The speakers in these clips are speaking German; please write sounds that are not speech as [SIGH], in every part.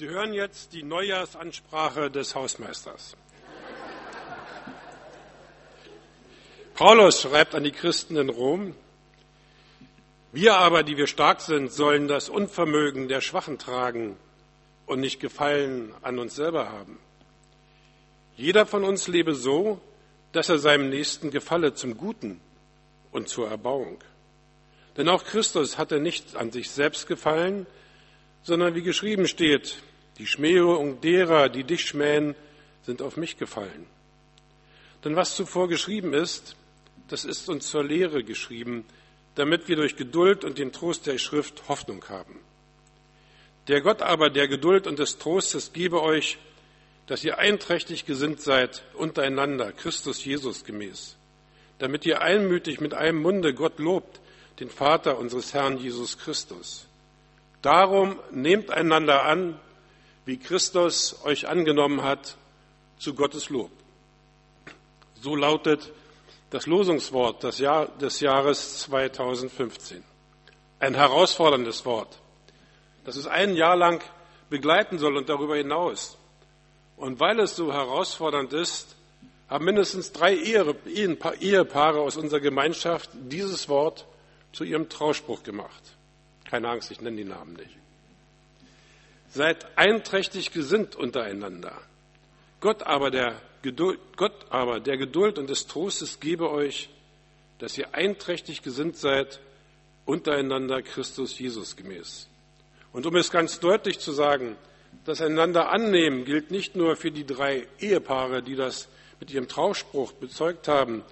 Sie hören jetzt die Neujahrsansprache des Hausmeisters. Paulus schreibt an die Christen in Rom, wir aber, die wir stark sind, sollen das Unvermögen der Schwachen tragen und nicht Gefallen an uns selber haben. Jeder von uns lebe so, dass er seinem Nächsten gefalle zum Guten und zur Erbauung. Denn auch Christus hatte nicht an sich selbst gefallen, sondern wie geschrieben steht, die Schmähung derer, die dich schmähen, sind auf mich gefallen. Denn was zuvor geschrieben ist, das ist uns zur Lehre geschrieben, damit wir durch Geduld und den Trost der Schrift Hoffnung haben. Der Gott aber der Geduld und des Trostes gebe euch, dass ihr einträchtig gesinnt seid untereinander, Christus Jesus gemäß, damit ihr einmütig mit einem Munde Gott lobt, den Vater unseres Herrn Jesus Christus. Darum nehmt einander an, wie Christus euch angenommen hat, zu Gottes Lob. So lautet das Losungswort des, Jahr, des Jahres 2015. Ein herausforderndes Wort, das es ein Jahr lang begleiten soll und darüber hinaus. Und weil es so herausfordernd ist, haben mindestens drei Ehepaare aus unserer Gemeinschaft dieses Wort zu ihrem Trauspruch gemacht. Keine Angst, ich nenne die Namen nicht. Seid einträchtig gesinnt untereinander. Gott aber, der Geduld, Gott aber, der Geduld und des Trostes gebe euch, dass ihr einträchtig gesinnt seid untereinander Christus Jesus gemäß. Und um es ganz deutlich zu sagen, das einander annehmen gilt nicht nur für die drei Ehepaare, die das mit ihrem Trauspruch bezeugt haben,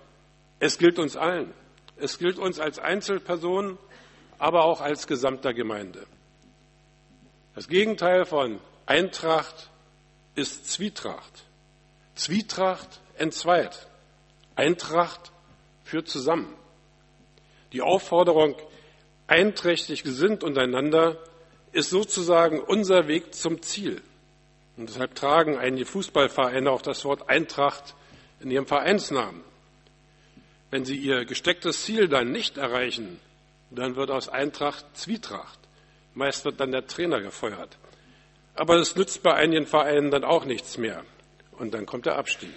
es gilt uns allen. Es gilt uns als Einzelpersonen, aber auch als gesamter Gemeinde. Das Gegenteil von Eintracht ist Zwietracht. Zwietracht entzweit. Eintracht führt zusammen. Die Aufforderung, einträchtig gesinnt untereinander, ist sozusagen unser Weg zum Ziel. Und deshalb tragen einige Fußballvereine auch das Wort Eintracht in ihrem Vereinsnamen. Wenn sie ihr gestecktes Ziel dann nicht erreichen, dann wird aus Eintracht Zwietracht. Meist wird dann der Trainer gefeuert. Aber es nützt bei einigen Vereinen dann auch nichts mehr und dann kommt der Abstieg.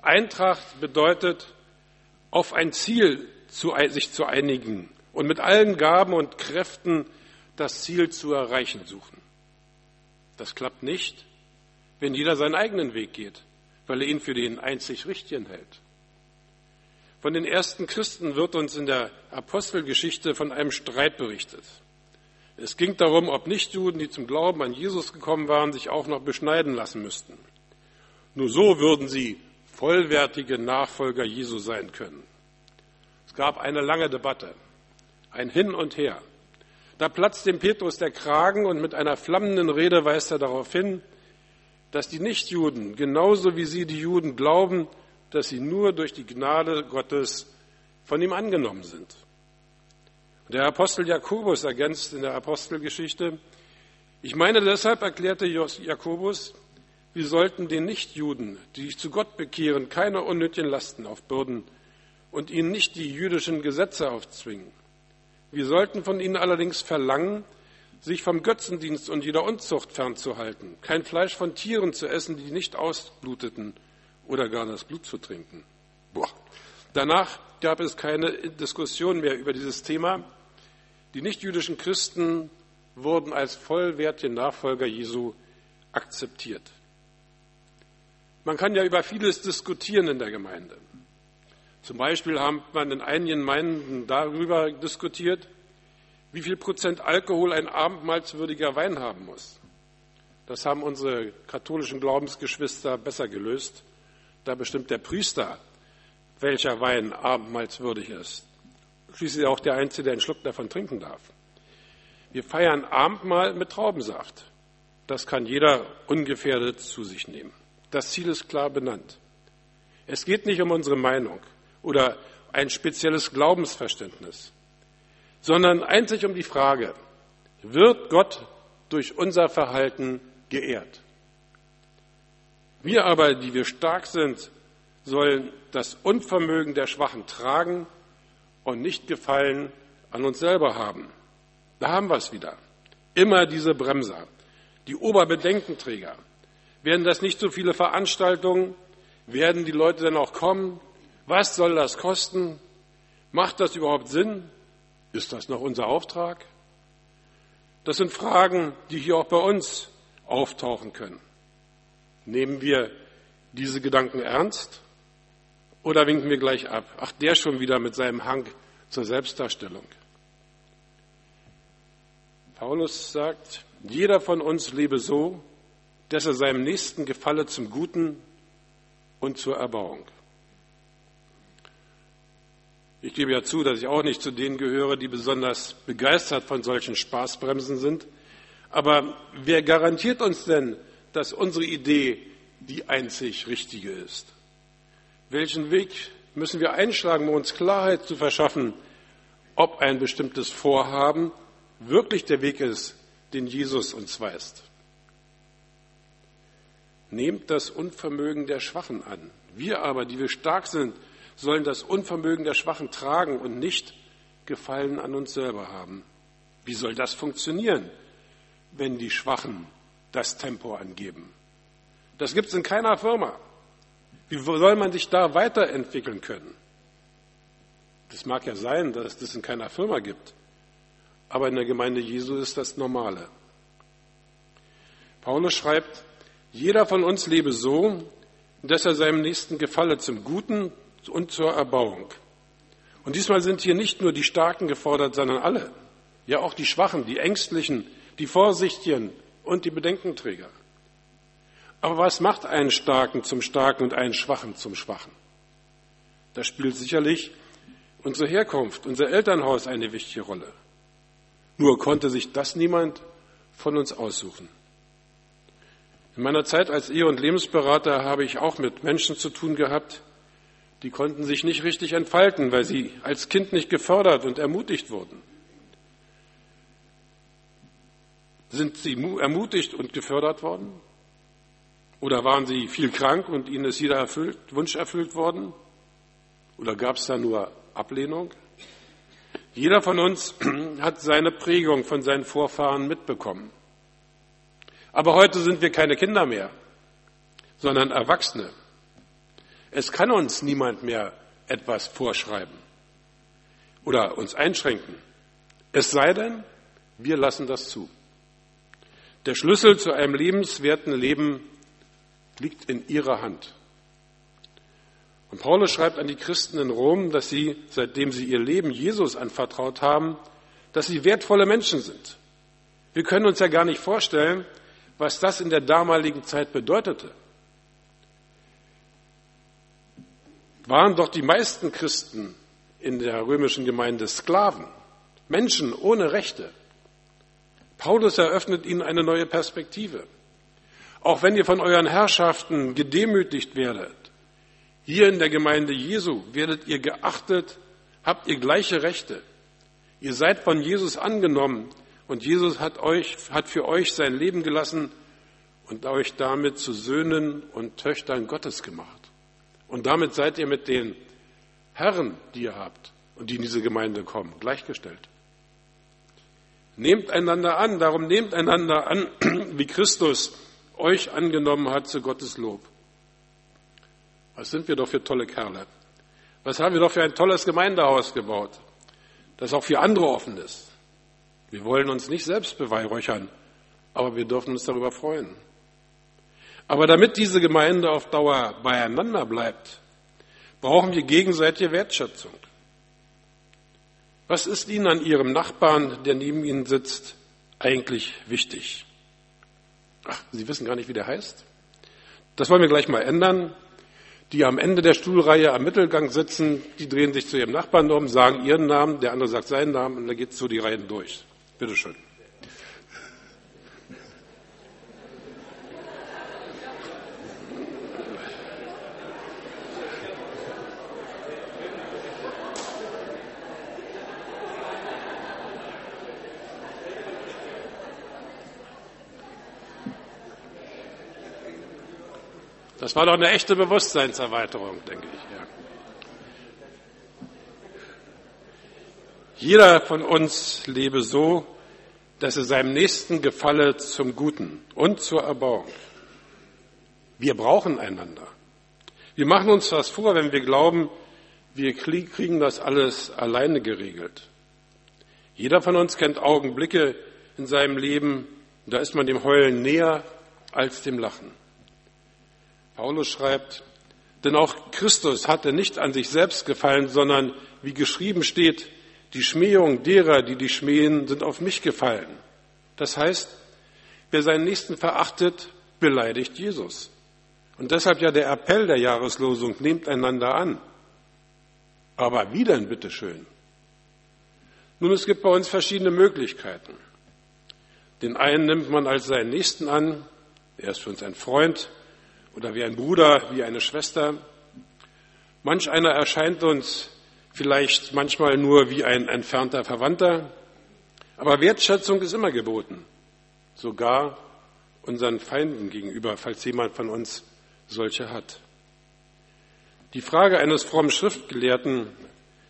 Eintracht bedeutet, auf ein Ziel zu, sich zu einigen und mit allen Gaben und Kräften das Ziel zu erreichen suchen. Das klappt nicht, wenn jeder seinen eigenen Weg geht, weil er ihn für den einzig Richtigen hält. Von den ersten Christen wird uns in der Apostelgeschichte von einem Streit berichtet. Es ging darum, ob Nichtjuden, die zum Glauben an Jesus gekommen waren, sich auch noch beschneiden lassen müssten. Nur so würden sie vollwertige Nachfolger Jesu sein können. Es gab eine lange Debatte, ein Hin und Her. Da platzt dem Petrus der Kragen und mit einer flammenden Rede weist er darauf hin, dass die Nichtjuden genauso wie sie die Juden glauben, dass sie nur durch die Gnade Gottes von ihm angenommen sind. Der Apostel Jakobus ergänzt in der Apostelgeschichte, ich meine deshalb, erklärte Jakobus, wir sollten den Nichtjuden, die sich zu Gott bekehren, keine unnötigen Lasten aufbürden und ihnen nicht die jüdischen Gesetze aufzwingen. Wir sollten von ihnen allerdings verlangen, sich vom Götzendienst und jeder Unzucht fernzuhalten, kein Fleisch von Tieren zu essen, die nicht ausbluteten oder gar das Blut zu trinken. Boah. Danach gab es keine Diskussion mehr über dieses Thema. Die nichtjüdischen Christen wurden als vollwertige Nachfolger Jesu akzeptiert. Man kann ja über vieles diskutieren in der Gemeinde. Zum Beispiel hat man in einigen Gemeinden darüber diskutiert, wie viel Prozent Alkohol ein abendmahlswürdiger Wein haben muss. Das haben unsere katholischen Glaubensgeschwister besser gelöst. Da bestimmt der Priester, welcher Wein abendmahlswürdig ist schließlich auch der Einzige, der einen Schluck davon trinken darf. Wir feiern Abendmahl mit Traubensaft. Das kann jeder ungefährdet zu sich nehmen. Das Ziel ist klar benannt. Es geht nicht um unsere Meinung oder ein spezielles Glaubensverständnis, sondern einzig um die Frage, wird Gott durch unser Verhalten geehrt? Wir aber, die wir stark sind, sollen das Unvermögen der Schwachen tragen und nicht Gefallen an uns selber haben. Da haben wir es wieder. Immer diese Bremser. die Oberbedenkenträger? Werden das nicht so viele Veranstaltungen? Werden die Leute dann auch kommen? Was soll das kosten? Macht das überhaupt Sinn? Ist das noch unser Auftrag? Das sind Fragen, die hier auch bei uns auftauchen können. Nehmen wir diese Gedanken ernst oder winken wir gleich ab? Ach, der schon wieder mit seinem Hang zur Selbstdarstellung. Paulus sagt, jeder von uns lebe so, dass er seinem Nächsten gefalle zum Guten und zur Erbauung. Ich gebe ja zu, dass ich auch nicht zu denen gehöre, die besonders begeistert von solchen Spaßbremsen sind. Aber wer garantiert uns denn, dass unsere Idee die einzig richtige ist? Welchen Weg müssen wir einschlagen, um uns Klarheit zu verschaffen, ob ein bestimmtes Vorhaben wirklich der Weg ist, den Jesus uns weist? Nehmt das Unvermögen der Schwachen an. Wir aber, die wir stark sind, sollen das Unvermögen der Schwachen tragen und nicht Gefallen an uns selber haben. Wie soll das funktionieren, wenn die Schwachen das Tempo angeben? Das gibt es in keiner Firma. Wie soll man sich da weiterentwickeln können? Das mag ja sein, dass es das in keiner Firma gibt, aber in der Gemeinde Jesu ist das Normale. Paulus schreibt, jeder von uns lebe so, dass er seinem Nächsten gefalle zum Guten und zur Erbauung. Und diesmal sind hier nicht nur die Starken gefordert, sondern alle. Ja, auch die Schwachen, die Ängstlichen, die Vorsichtigen und die Bedenkenträger. Aber was macht einen Starken zum Starken und einen Schwachen zum Schwachen? Da spielt sicherlich unsere Herkunft, unser Elternhaus eine wichtige Rolle. Nur konnte sich das niemand von uns aussuchen. In meiner Zeit als Ehe- und Lebensberater habe ich auch mit Menschen zu tun gehabt, die konnten sich nicht richtig entfalten, weil sie als Kind nicht gefördert und ermutigt wurden. Sind sie ermutigt und gefördert worden? Oder waren sie viel krank und ihnen ist jeder erfüllt, Wunsch erfüllt worden? Oder gab es da nur Ablehnung? Jeder von uns [CLEARS THROAT] hat seine Prägung von seinen Vorfahren mitbekommen. Aber heute sind wir keine Kinder mehr, sondern Erwachsene. Es kann uns niemand mehr etwas vorschreiben oder uns einschränken. Es sei denn, wir lassen das zu. Der Schlüssel zu einem lebenswerten Leben liegt in ihrer Hand. Und Paulus schreibt an die Christen in Rom, dass sie, seitdem sie ihr Leben Jesus anvertraut haben, dass sie wertvolle Menschen sind. Wir können uns ja gar nicht vorstellen, was das in der damaligen Zeit bedeutete. waren doch die meisten Christen in der römischen Gemeinde Sklaven, Menschen ohne Rechte. Paulus eröffnet ihnen eine neue Perspektive. Auch wenn ihr von euren Herrschaften gedemütigt werdet, hier in der Gemeinde Jesu werdet ihr geachtet, habt ihr gleiche Rechte. Ihr seid von Jesus angenommen und Jesus hat euch, hat für euch sein Leben gelassen und euch damit zu Söhnen und Töchtern Gottes gemacht. Und damit seid ihr mit den Herren, die ihr habt und die in diese Gemeinde kommen, gleichgestellt. Nehmt einander an, darum nehmt einander an, [CLEARS THROAT] wie Christus euch angenommen hat zu Gottes Lob. Was sind wir doch für tolle Kerle? Was haben wir doch für ein tolles Gemeindehaus gebaut, das auch für andere offen ist. Wir wollen uns nicht selbst beweihräuchern, aber wir dürfen uns darüber freuen. Aber damit diese Gemeinde auf Dauer beieinander bleibt, brauchen wir gegenseitige Wertschätzung. Was ist Ihnen an Ihrem Nachbarn, der neben Ihnen sitzt, eigentlich wichtig? Ach, Sie wissen gar nicht, wie der heißt? Das wollen wir gleich mal ändern. Die am Ende der Stuhlreihe am Mittelgang sitzen, die drehen sich zu ihrem Nachbarn um, sagen ihren Namen, der andere sagt seinen Namen und dann geht es so die Reihen durch. Bitte Das war doch eine echte Bewusstseinserweiterung, denke ich. Ja. Jeder von uns lebe so, dass er seinem Nächsten gefalle zum Guten und zur Erbauung. Wir brauchen einander. Wir machen uns was vor, wenn wir glauben, wir kriegen das alles alleine geregelt. Jeder von uns kennt Augenblicke in seinem Leben, da ist man dem Heulen näher als dem Lachen. Paulus schreibt, denn auch Christus hatte nicht an sich selbst gefallen, sondern wie geschrieben steht, die Schmähung derer, die die schmähen, sind auf mich gefallen. Das heißt, wer seinen Nächsten verachtet, beleidigt Jesus. Und deshalb ja der Appell der Jahreslosung, nehmt einander an. Aber wie denn, bitteschön? Nun, es gibt bei uns verschiedene Möglichkeiten. Den einen nimmt man als seinen Nächsten an, er ist für uns ein Freund oder wie ein Bruder, wie eine Schwester. Manch einer erscheint uns vielleicht manchmal nur wie ein entfernter Verwandter, aber Wertschätzung ist immer geboten, sogar unseren Feinden gegenüber, falls jemand von uns solche hat. Die Frage eines frommen Schriftgelehrten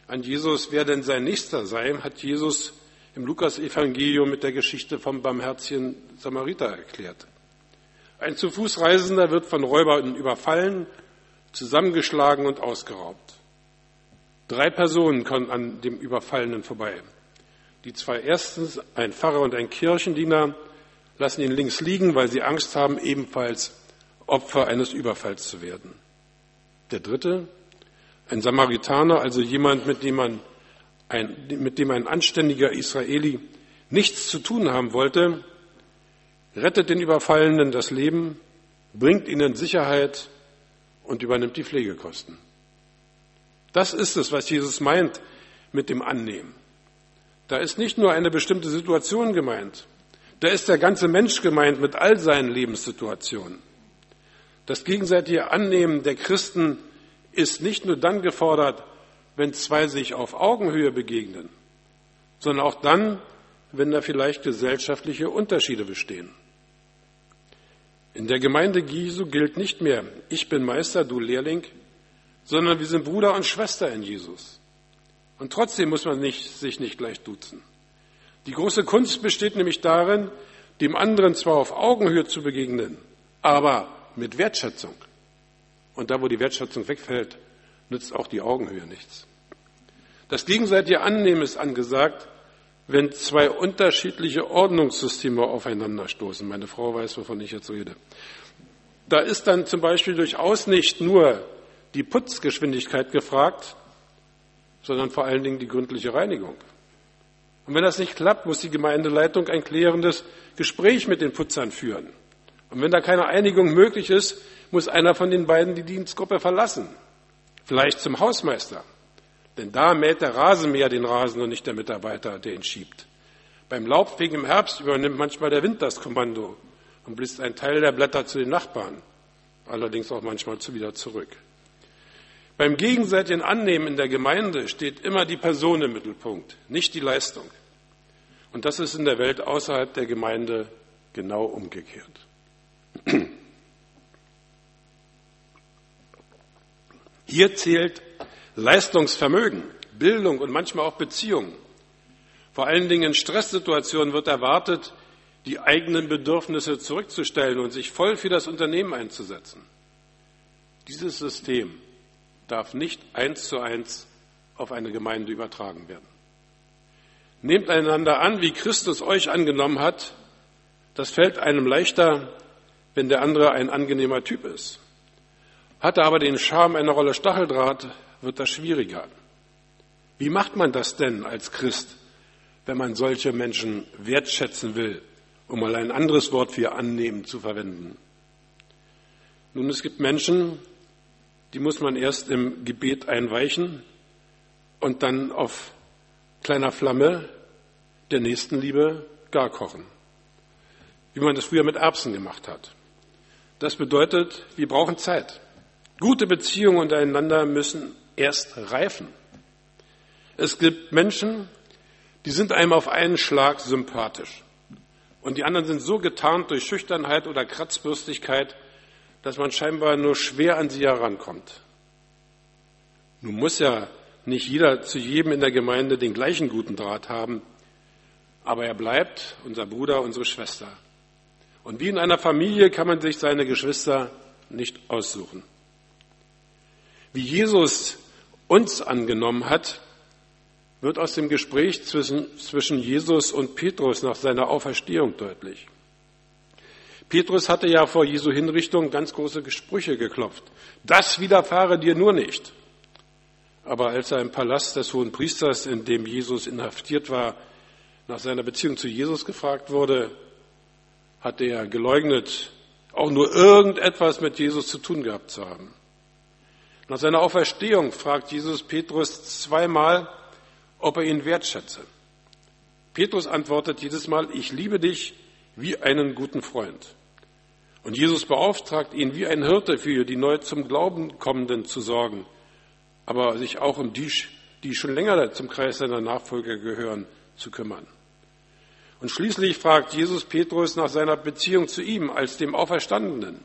an Jesus, wer denn sein Nächster sei, hat Jesus im Lukas-Evangelium mit der Geschichte vom barmherzigen Samariter erklärt. Ein zu Fuß Reisender wird von Räubern überfallen, zusammengeschlagen und ausgeraubt. Drei Personen kommen an dem Überfallenen vorbei. Die zwei erstens, ein Pfarrer und ein Kirchendiener, lassen ihn links liegen, weil sie Angst haben, ebenfalls Opfer eines Überfalls zu werden. Der dritte, ein Samaritaner, also jemand, mit dem, man ein, mit dem ein anständiger Israeli nichts zu tun haben wollte, rettet den Überfallenen das Leben, bringt ihnen Sicherheit und übernimmt die Pflegekosten. Das ist es, was Jesus meint mit dem Annehmen. Da ist nicht nur eine bestimmte Situation gemeint, da ist der ganze Mensch gemeint mit all seinen Lebenssituationen. Das gegenseitige Annehmen der Christen ist nicht nur dann gefordert, wenn zwei sich auf Augenhöhe begegnen, sondern auch dann, wenn da vielleicht gesellschaftliche Unterschiede bestehen. In der Gemeinde Jesu gilt nicht mehr, ich bin Meister, du Lehrling, sondern wir sind Bruder und Schwester in Jesus. Und trotzdem muss man nicht, sich nicht gleich duzen. Die große Kunst besteht nämlich darin, dem anderen zwar auf Augenhöhe zu begegnen, aber mit Wertschätzung. Und da, wo die Wertschätzung wegfällt, nützt auch die Augenhöhe nichts. Das gegenseitige Annehmen ist angesagt, wenn zwei unterschiedliche Ordnungssysteme aufeinanderstoßen. Meine Frau weiß, wovon ich jetzt rede. Da ist dann zum Beispiel durchaus nicht nur die Putzgeschwindigkeit gefragt, sondern vor allen Dingen die gründliche Reinigung. Und wenn das nicht klappt, muss die Gemeindeleitung ein klärendes Gespräch mit den Putzern führen. Und wenn da keine Einigung möglich ist, muss einer von den beiden die Dienstgruppe verlassen. Vielleicht zum Hausmeister. Denn da mäht der Rasenmäher den Rasen und nicht der Mitarbeiter, der ihn schiebt. Beim Laubfegen im Herbst übernimmt manchmal der Wind das Kommando und bläst einen Teil der Blätter zu den Nachbarn, allerdings auch manchmal wieder zurück. Beim gegenseitigen Annehmen in der Gemeinde steht immer die Person im Mittelpunkt, nicht die Leistung. Und das ist in der Welt außerhalb der Gemeinde genau umgekehrt. [CLEARS THROAT] Hier zählt Leistungsvermögen, Bildung und manchmal auch Beziehungen. Vor allen Dingen in Stresssituationen wird erwartet, die eigenen Bedürfnisse zurückzustellen und sich voll für das Unternehmen einzusetzen. Dieses System darf nicht eins zu eins auf eine Gemeinde übertragen werden. Nehmt einander an, wie Christus euch angenommen hat. Das fällt einem leichter, wenn der andere ein angenehmer Typ ist. Hat er aber den Charme einer Rolle Stacheldraht, wird das schwieriger. Wie macht man das denn als Christ, wenn man solche Menschen wertschätzen will, um mal ein anderes Wort für annehmen zu verwenden? Nun, es gibt Menschen, die muss man erst im Gebet einweichen und dann auf kleiner Flamme der Nächstenliebe gar kochen, wie man das früher mit Erbsen gemacht hat. Das bedeutet, wir brauchen Zeit. Gute Beziehungen untereinander müssen erst reifen. Es gibt Menschen, die sind einem auf einen Schlag sympathisch. Und die anderen sind so getarnt durch Schüchternheit oder Kratzbürstigkeit, dass man scheinbar nur schwer an sie herankommt. Nun muss ja nicht jeder zu jedem in der Gemeinde den gleichen guten Draht haben, aber er bleibt unser Bruder, unsere Schwester. Und wie in einer Familie kann man sich seine Geschwister nicht aussuchen. Wie Jesus uns angenommen hat, wird aus dem Gespräch zwischen, zwischen Jesus und Petrus nach seiner Auferstehung deutlich. Petrus hatte ja vor Jesu Hinrichtung ganz große Sprüche geklopft. Das widerfahre dir nur nicht. Aber als er im Palast des Hohen Priesters, in dem Jesus inhaftiert war, nach seiner Beziehung zu Jesus gefragt wurde, hat er geleugnet, auch nur irgendetwas mit Jesus zu tun gehabt zu haben. Nach seiner Auferstehung fragt Jesus Petrus zweimal, ob er ihn wertschätze. Petrus antwortet jedes Mal, ich liebe dich wie einen guten Freund. Und Jesus beauftragt ihn, wie ein Hirte für die neu zum Glauben kommenden zu sorgen, aber sich auch um die, die schon länger zum Kreis seiner Nachfolger gehören, zu kümmern. Und schließlich fragt Jesus Petrus nach seiner Beziehung zu ihm als dem Auferstandenen.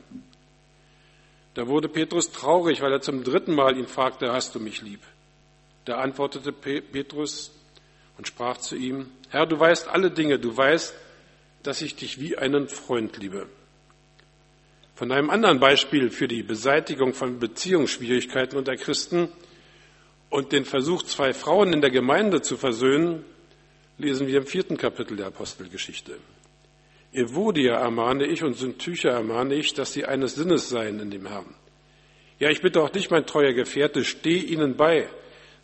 Da wurde Petrus traurig, weil er zum dritten Mal ihn fragte, hast du mich lieb? Da antwortete Petrus und sprach zu ihm, Herr, du weißt alle Dinge, du weißt, dass ich dich wie einen Freund liebe. Von einem anderen Beispiel für die Beseitigung von Beziehungsschwierigkeiten unter Christen und den Versuch, zwei Frauen in der Gemeinde zu versöhnen, lesen wir im vierten Kapitel der Apostelgeschichte. Evodia ermahne ich und Syntyche ermahne ich, dass sie eines Sinnes seien in dem Herrn. Ja, ich bitte auch dich, mein treuer Gefährte, steh ihnen bei,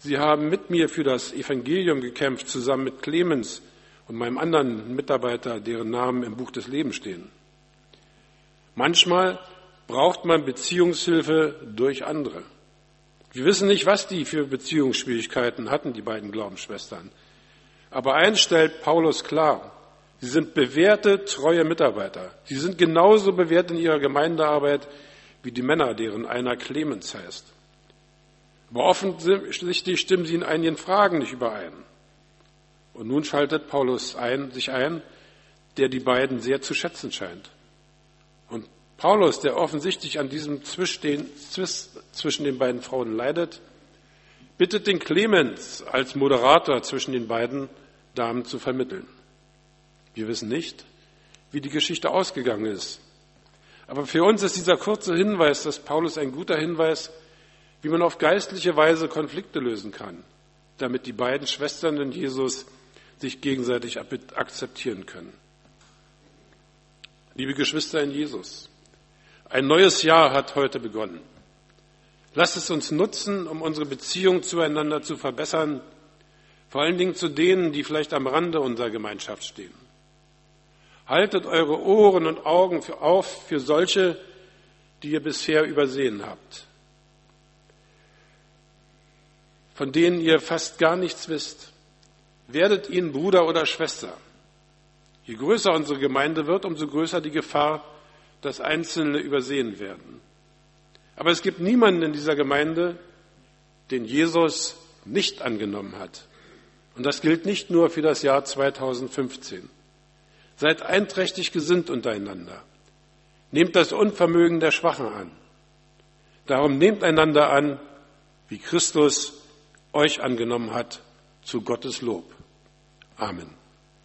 Sie haben mit mir für das Evangelium gekämpft, zusammen mit Clemens und meinem anderen Mitarbeiter, deren Namen im Buch des Lebens stehen. Manchmal braucht man Beziehungshilfe durch andere. Wir wissen nicht, was die für Beziehungsschwierigkeiten hatten, die beiden Glaubensschwestern. Aber eins stellt Paulus klar. Sie sind bewährte, treue Mitarbeiter. Sie sind genauso bewährt in ihrer Gemeindearbeit wie die Männer, deren einer Clemens heißt. Aber offensichtlich stimmen sie in einigen Fragen nicht überein. Und nun schaltet Paulus ein, sich ein, der die beiden sehr zu schätzen scheint. Und Paulus, der offensichtlich an diesem Zwist zwischen den beiden Frauen leidet, bittet den Clemens als Moderator zwischen den beiden Damen zu vermitteln. Wir wissen nicht, wie die Geschichte ausgegangen ist. Aber für uns ist dieser kurze Hinweis, dass Paulus ein guter Hinweis wie man auf geistliche Weise Konflikte lösen kann, damit die beiden Schwestern in Jesus sich gegenseitig akzeptieren können. Liebe Geschwister in Jesus, ein neues Jahr hat heute begonnen. Lasst es uns nutzen, um unsere Beziehung zueinander zu verbessern, vor allen Dingen zu denen, die vielleicht am Rande unserer Gemeinschaft stehen. Haltet eure Ohren und Augen auf für solche, die ihr bisher übersehen habt. von denen ihr fast gar nichts wisst. Werdet ihnen Bruder oder Schwester. Je größer unsere Gemeinde wird, umso größer die Gefahr, dass Einzelne übersehen werden. Aber es gibt niemanden in dieser Gemeinde, den Jesus nicht angenommen hat. Und das gilt nicht nur für das Jahr 2015. Seid einträchtig gesinnt untereinander. Nehmt das Unvermögen der Schwachen an. Darum nehmt einander an, wie Christus euch angenommen hat, zu Gottes Lob. Amen.